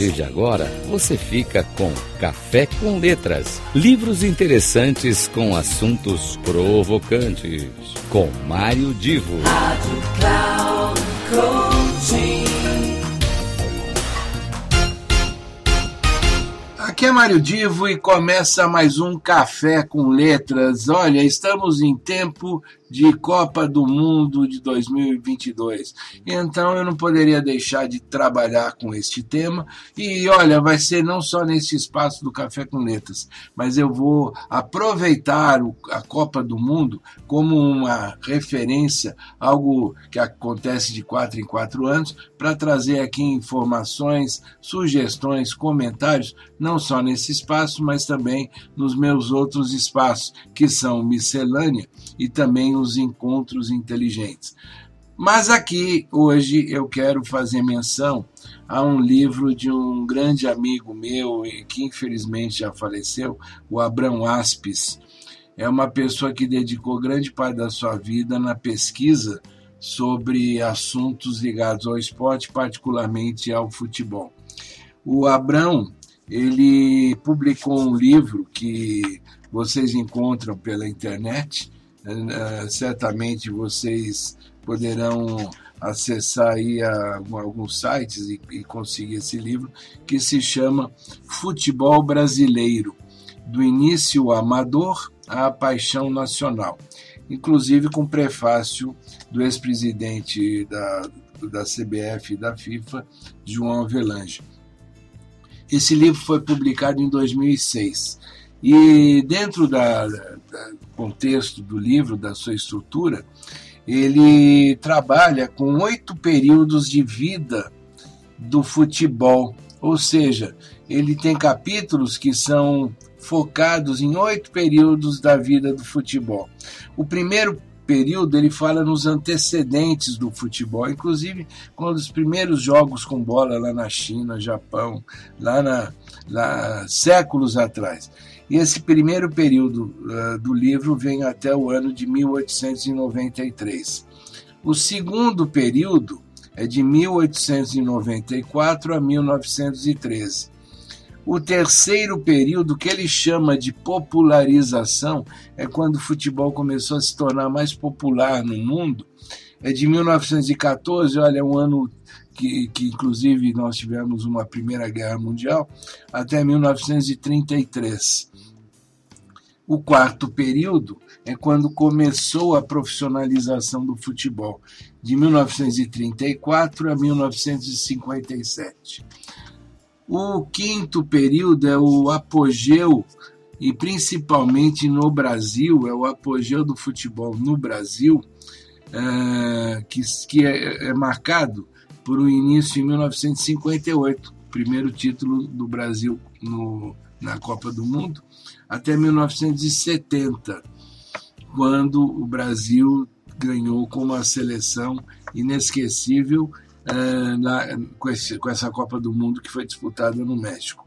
partir de agora, você fica com Café com Letras. Livros interessantes com assuntos provocantes. Com Mário Divo. Rádio Cloud Aqui é Mário Divo e começa mais um Café com Letras. Olha, estamos em tempo de Copa do Mundo de 2022. Então eu não poderia deixar de trabalhar com este tema. E olha, vai ser não só nesse espaço do Café com Letras, mas eu vou aproveitar a Copa do Mundo como uma referência, algo que acontece de quatro em quatro anos, para trazer aqui informações, sugestões, comentários, não só nesse espaço, mas também nos meus outros espaços, que são miscelânea e também os encontros inteligentes. Mas aqui, hoje, eu quero fazer menção a um livro de um grande amigo meu, que infelizmente já faleceu, o Abrão Aspes. É uma pessoa que dedicou grande parte da sua vida na pesquisa sobre assuntos ligados ao esporte, particularmente ao futebol. O Abrão, ele publicou um livro que vocês encontram pela internet, Uh, certamente vocês poderão acessar aí a, alguns sites e, e, conseguir esse livro que se chama Futebol Brasileiro, do início amador à paixão nacional, inclusive com prefácio do ex-presidente da, da CBF e da FIFA, João Avelange. Esse livro foi publicado em 2006 e dentro da contexto do livro, da sua estrutura, ele trabalha com oito períodos de vida do futebol, ou seja, ele tem capítulos que são focados em oito períodos da vida do futebol. O primeiro período ele fala nos antecedentes do futebol, inclusive quando os primeiros jogos com bola lá na China, Japão, lá, na, lá séculos atrás. E esse primeiro período uh, do livro vem até o ano de 1893. O segundo período é de 1894 a 1913. O terceiro período, que ele chama de popularização, é quando o futebol começou a se tornar mais popular no mundo. É de 1914, olha, um ano que, que inclusive nós tivemos uma Primeira Guerra Mundial, até 1933. O quarto período é quando começou a profissionalização do futebol, de 1934 a 1957. O quinto período é o apogeu, e principalmente no Brasil, é o apogeu do futebol no Brasil, é, que, que é, é marcado por um início em 1958, primeiro título do Brasil no, na Copa do Mundo, até 1970, quando o Brasil ganhou com uma seleção inesquecível uh, na, com, esse, com essa Copa do Mundo que foi disputada no México.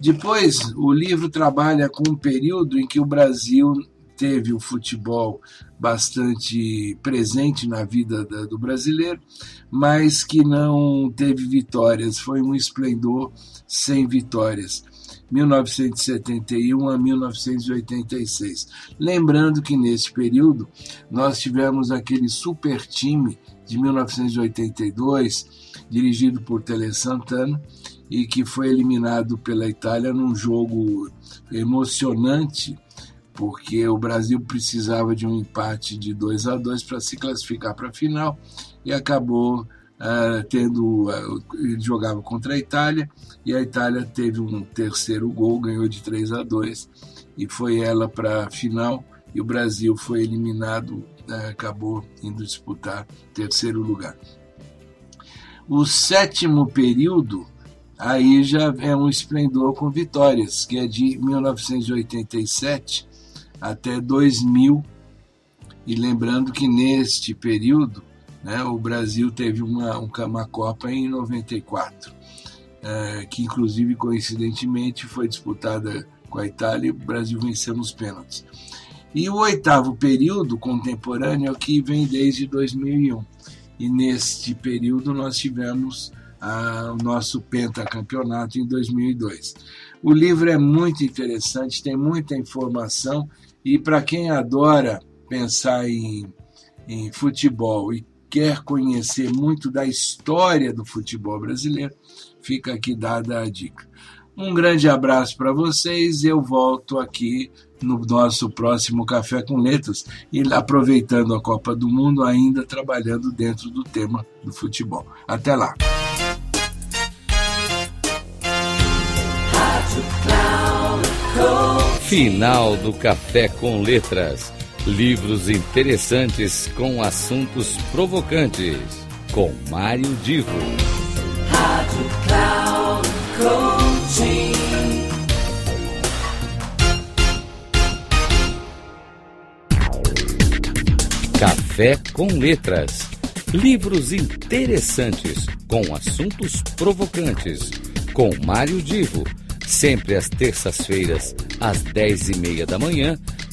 Depois, o livro trabalha com um período em que o Brasil teve o futebol bastante presente na vida da, do brasileiro, mas que não teve vitórias. Foi um esplendor sem vitórias. 1971 a 1986. Lembrando que nesse período nós tivemos aquele super time de 1982, dirigido por Tele Santana, e que foi eliminado pela Itália num jogo emocionante, porque o Brasil precisava de um empate de 2 a 2 para se classificar para a final e acabou uh, tendo uh, ele jogava contra a Itália e a Itália teve um terceiro gol, ganhou de 3 a 2 e foi ela para a final e o Brasil foi eliminado, uh, acabou indo disputar terceiro lugar. O sétimo período aí já é um esplendor com vitórias, que é de 1987 até 2000. E lembrando que neste período né? O Brasil teve uma, uma Copa em 94, é, que inclusive coincidentemente foi disputada com a Itália e o Brasil venceu nos pênaltis. E o oitavo período contemporâneo é o que vem desde 2001. E neste período nós tivemos a, o nosso pentacampeonato em 2002. O livro é muito interessante, tem muita informação e para quem adora pensar em, em futebol e quer conhecer muito da história do futebol brasileiro, fica aqui dada a dica. Um grande abraço para vocês. Eu volto aqui no nosso próximo Café com Letras e aproveitando a Copa do Mundo, ainda trabalhando dentro do tema do futebol. Até lá. Final do Café com Letras. Livros interessantes com assuntos provocantes. Com Mário Divo. Rádio Cloud Coaching. Café com Letras. Livros interessantes com assuntos provocantes. Com Mário Divo. Sempre às terças-feiras, às dez e meia da manhã,